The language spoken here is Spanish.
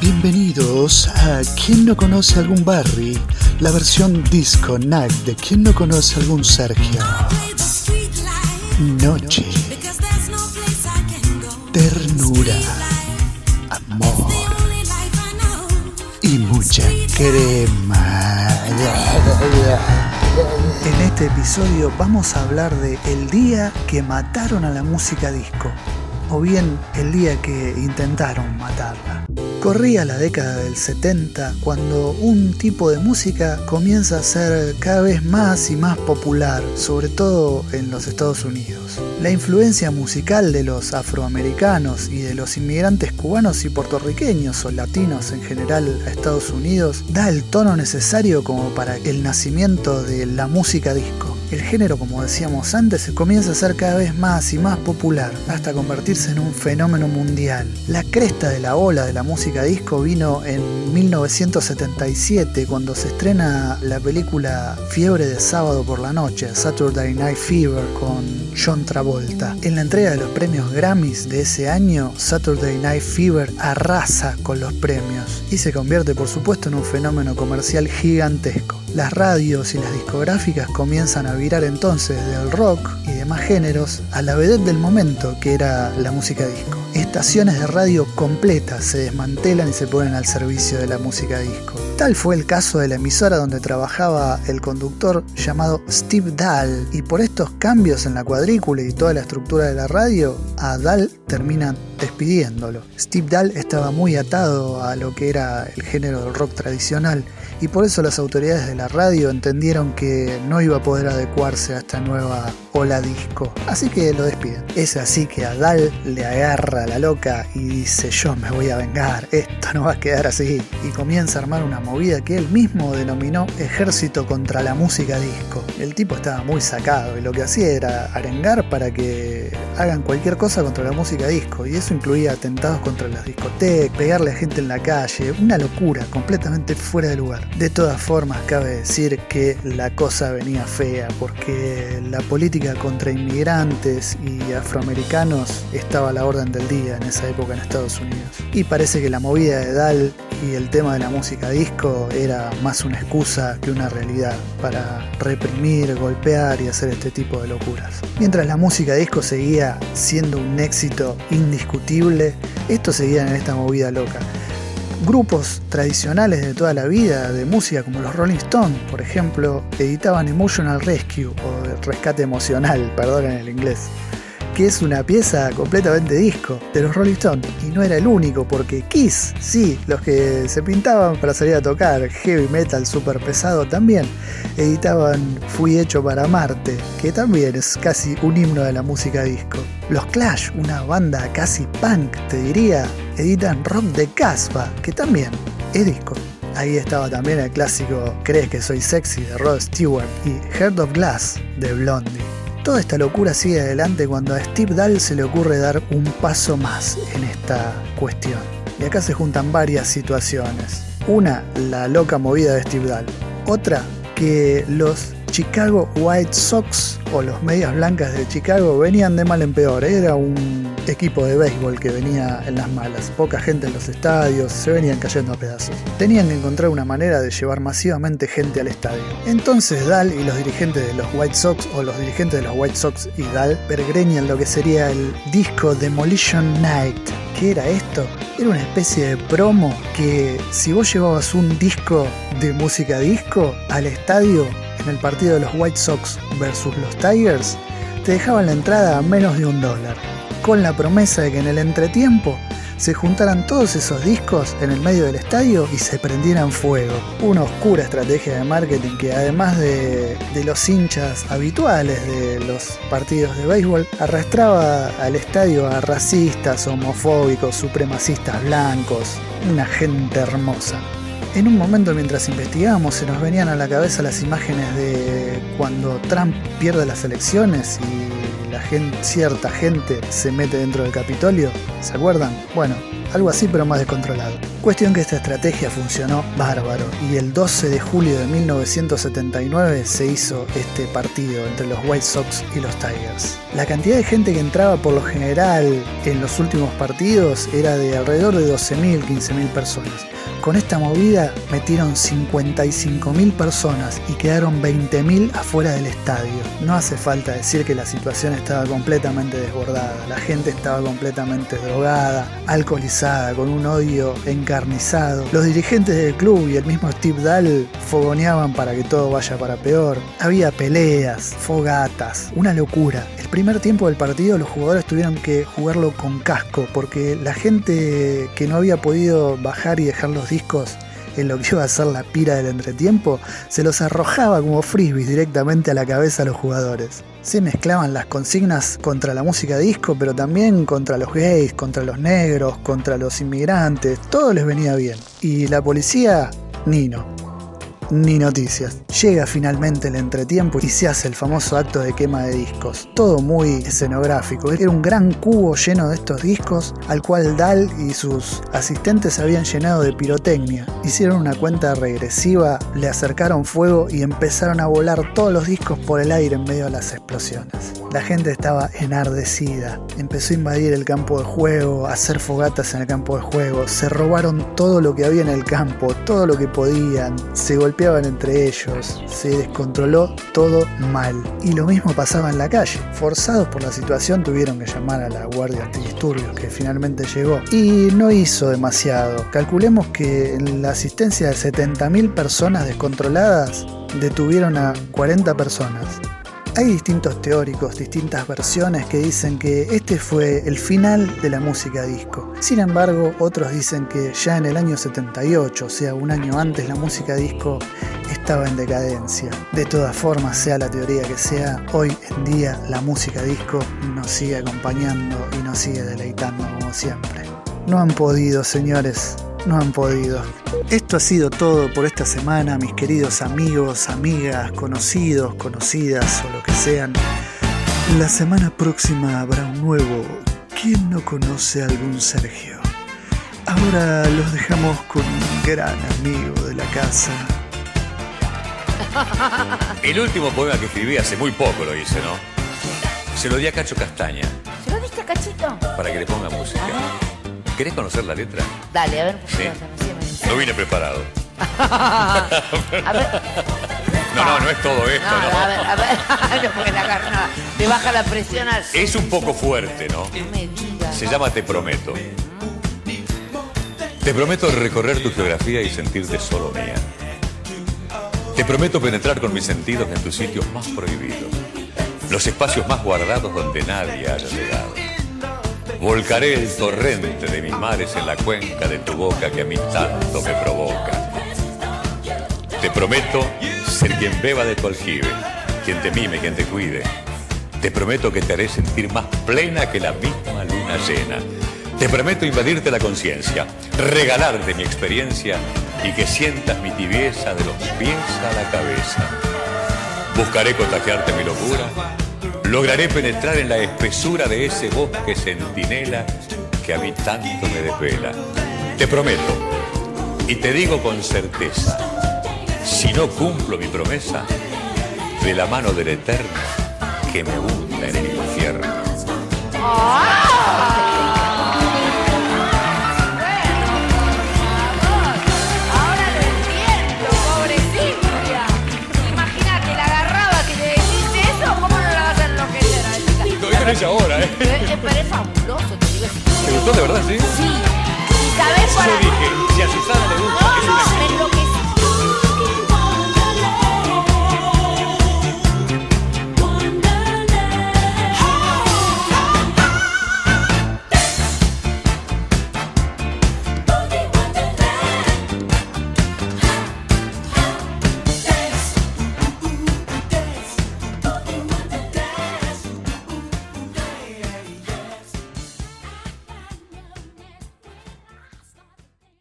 Bienvenidos a ¿Quién no conoce algún Barry? La versión disco night de ¿Quién no conoce algún Sergio? Noche. Ternura. Amor. Y mucha crema. En este episodio vamos a hablar de el día que mataron a la música disco, o bien el día que intentaron matarla. Corría la década del 70 cuando un tipo de música comienza a ser cada vez más y más popular, sobre todo en los Estados Unidos. La influencia musical de los afroamericanos y de los inmigrantes cubanos y puertorriqueños o latinos en general a Estados Unidos da el tono necesario como para el nacimiento de la música disco. El género, como decíamos antes, se comienza a ser cada vez más y más popular, hasta convertirse en un fenómeno mundial. La cresta de la ola de la música disco vino en 1977, cuando se estrena la película Fiebre de sábado por la noche, Saturday Night Fever, con John Travolta. En la entrega de los premios Grammys de ese año, Saturday Night Fever arrasa con los premios y se convierte, por supuesto, en un fenómeno comercial gigantesco. Las radios y las discográficas comienzan a virar entonces del rock y demás géneros a la vedette del momento, que era la música disco. Estaciones de radio completas se desmantelan y se ponen al servicio de la música disco. Tal fue el caso de la emisora donde trabajaba el conductor llamado Steve Dahl, y por estos cambios en la cuadrícula y toda la estructura de la radio, a Dahl termina despidiéndolo. Steve Dahl estaba muy atado a lo que era el género del rock tradicional y por eso las autoridades de la radio entendieron que no iba a poder adecuarse a esta nueva ola disco, así que lo despiden. Es así que a Dal le agarra la loca y dice yo me voy a vengar, esto no va a quedar así, y comienza a armar una movida que él mismo denominó Ejército contra la música disco. El tipo estaba muy sacado y lo que hacía era arengar para que hagan cualquier cosa contra la música disco, y eso incluía atentados contra las discotecas, pegarle a gente en la calle, una locura completamente fuera de lugar. De todas formas, cabe decir que la cosa venía fea, porque la política contra inmigrantes y afroamericanos estaba a la orden del día en esa época en Estados Unidos. Y parece que la movida de Dal y el tema de la música disco era más una excusa que una realidad para reprimir, golpear y hacer este tipo de locuras. Mientras la música disco seguía siendo un éxito indiscutible, esto seguía en esta movida loca. Grupos tradicionales de toda la vida de música como los Rolling Stones, por ejemplo, editaban Emotional Rescue o Rescate Emocional, perdón en el inglés, que es una pieza completamente disco de los Rolling Stones y no era el único porque Kiss, sí, los que se pintaban para salir a tocar heavy metal super pesado también editaban Fui hecho para Marte, que también es casi un himno de la música disco. Los Clash, una banda casi punk, te diría, editan Rock de Casbah, que también es disco. Ahí estaba también el clásico Crees que soy sexy de Rod Stewart y Heart of Glass de Blondie. Toda esta locura sigue adelante cuando a Steve Dahl se le ocurre dar un paso más en esta cuestión. Y acá se juntan varias situaciones. Una, la loca movida de Steve Dahl. Otra, que los Chicago White Sox o los Medias Blancas de Chicago venían de mal en peor. Era un equipo de béisbol que venía en las malas. Poca gente en los estadios, se venían cayendo a pedazos. Tenían que encontrar una manera de llevar masivamente gente al estadio. Entonces Dal y los dirigentes de los White Sox o los dirigentes de los White Sox y Dal pergreñan lo que sería el disco Demolition Night. ¿Qué era esto? Era una especie de promo que si vos llevabas un disco de música disco al estadio en el partido de los White Sox versus los Tigers, te dejaban la entrada a menos de un dólar, con la promesa de que en el entretiempo se juntaran todos esos discos en el medio del estadio y se prendieran fuego. Una oscura estrategia de marketing que además de, los hinchas habituales de los partidos de béisbol, arrastraba al estadio a racistas, homofóbicos, supremacistas blancos, una gente hermosa. En un momento mientras investigábamos se nos venían a la cabeza las imágenes de cuando Trump pierde las elecciones y cierta gente se mete dentro del Capitolio. ¿Se acuerdan? Bueno, algo así pero más descontrolado. Cuestión que esta estrategia funcionó bárbaro y el 12 de julio de 1979 se hizo este partido entre los White Sox y los Tigers. La cantidad de gente que entraba por lo general en los últimos partidos era de alrededor de 12.000, 15.000 personas. Con esta movida metieron 55.000 personas y quedaron 20.000 afuera del estadio. No hace falta decir que la situación estaba completamente desbordada, la gente estaba completamente drogada, alcoholizada, con un odio encarnizado. Los dirigentes del club y el mismo Steve Dahl fogoneaban para que todo vaya para peor. Había peleas, fogatas, una locura. El primer tiempo del partido los jugadores tuvieron que jugarlo con casco porque la gente que no había podido bajar y dejar los discos en lo que iba a ser la pira del entretiempo, se los arrojaba como frisbees directamente a la cabeza a los jugadores. Se mezclaban las consignas contra la música disco, pero también contra los gays, contra los negros, contra los inmigrantes, todo les venía bien. Y la policía, Nino ni noticias. Llega finalmente el entretiempo y se hace el famoso acto de quema de discos. Todo muy escenográfico. Era un gran cubo lleno de estos discos al cual Dal y sus asistentes habían llenado de pirotecnia. Hicieron una cuenta regresiva, le acercaron fuego y empezaron a volar todos los discos por el aire en medio de las explosiones. La gente estaba enardecida. Empezó a invadir el campo de juego, a hacer fogatas en el campo de juego. Se robaron todo lo que había en el campo, todo lo que podían. Se golpeaban entre ellos. Se descontroló todo mal. Y lo mismo pasaba en la calle. Forzados por la situación tuvieron que llamar a la Guardia Antidisturbios que finalmente llegó. Y no hizo demasiado. Calculemos que en la asistencia de 70.000 personas descontroladas detuvieron a 40 personas. Hay distintos teóricos, distintas versiones que dicen que este fue el final de la música disco. Sin embargo, otros dicen que ya en el año 78, o sea, un año antes, la música disco estaba en decadencia. De todas formas, sea la teoría que sea, hoy en día la música disco nos sigue acompañando y nos sigue deleitando como siempre. No han podido, señores, no han podido. Esto ha sido todo por esta semana, mis queridos amigos, amigas, conocidos, conocidas o lo que sean. La semana próxima habrá un nuevo ¿Quién no conoce a algún Sergio? Ahora los dejamos con un gran amigo de la casa. El último poema que escribí hace muy poco lo hice, ¿no? Se lo di a Cacho Castaña. ¿Se lo diste a Cachito? Para que le ponga música. ¿Querés conocer la letra? Dale, a ver. Sí. No vine preparado. a ver. No, no, no es todo esto, No, ¿no? a ver, a ver. No, te baja la presión al. Es un poco fuerte, ¿no? No me digas. Se llama Te Prometo. Te prometo recorrer tu geografía y sentirte solo mía. Te prometo penetrar con mis sentidos en tus sitios más prohibidos, los espacios más guardados donde nadie haya llegado. Volcaré el torrente de mis mares en la cuenca de tu boca que a mí tanto me provoca. Te prometo ser quien beba de tu aljibe, quien te mime, quien te cuide. Te prometo que te haré sentir más plena que la misma luna llena. Te prometo invadirte la conciencia, regalarte mi experiencia y que sientas mi tibieza de los pies a la cabeza. Buscaré contagiarte mi locura, lograré penetrar en la espesura de ese bosque centinela que a mí tanto me desvela. Te prometo, y te digo con certeza, si no cumplo mi promesa, de la mano del Eterno que me hunda en el infierno. Ella ahora, ¿eh? Pero es fabuloso, te digo. ¿Te gustó de verdad, sí? Sí. ¿Y sabés Yo para dije, si a Susana le gusta, es una No, enloqueció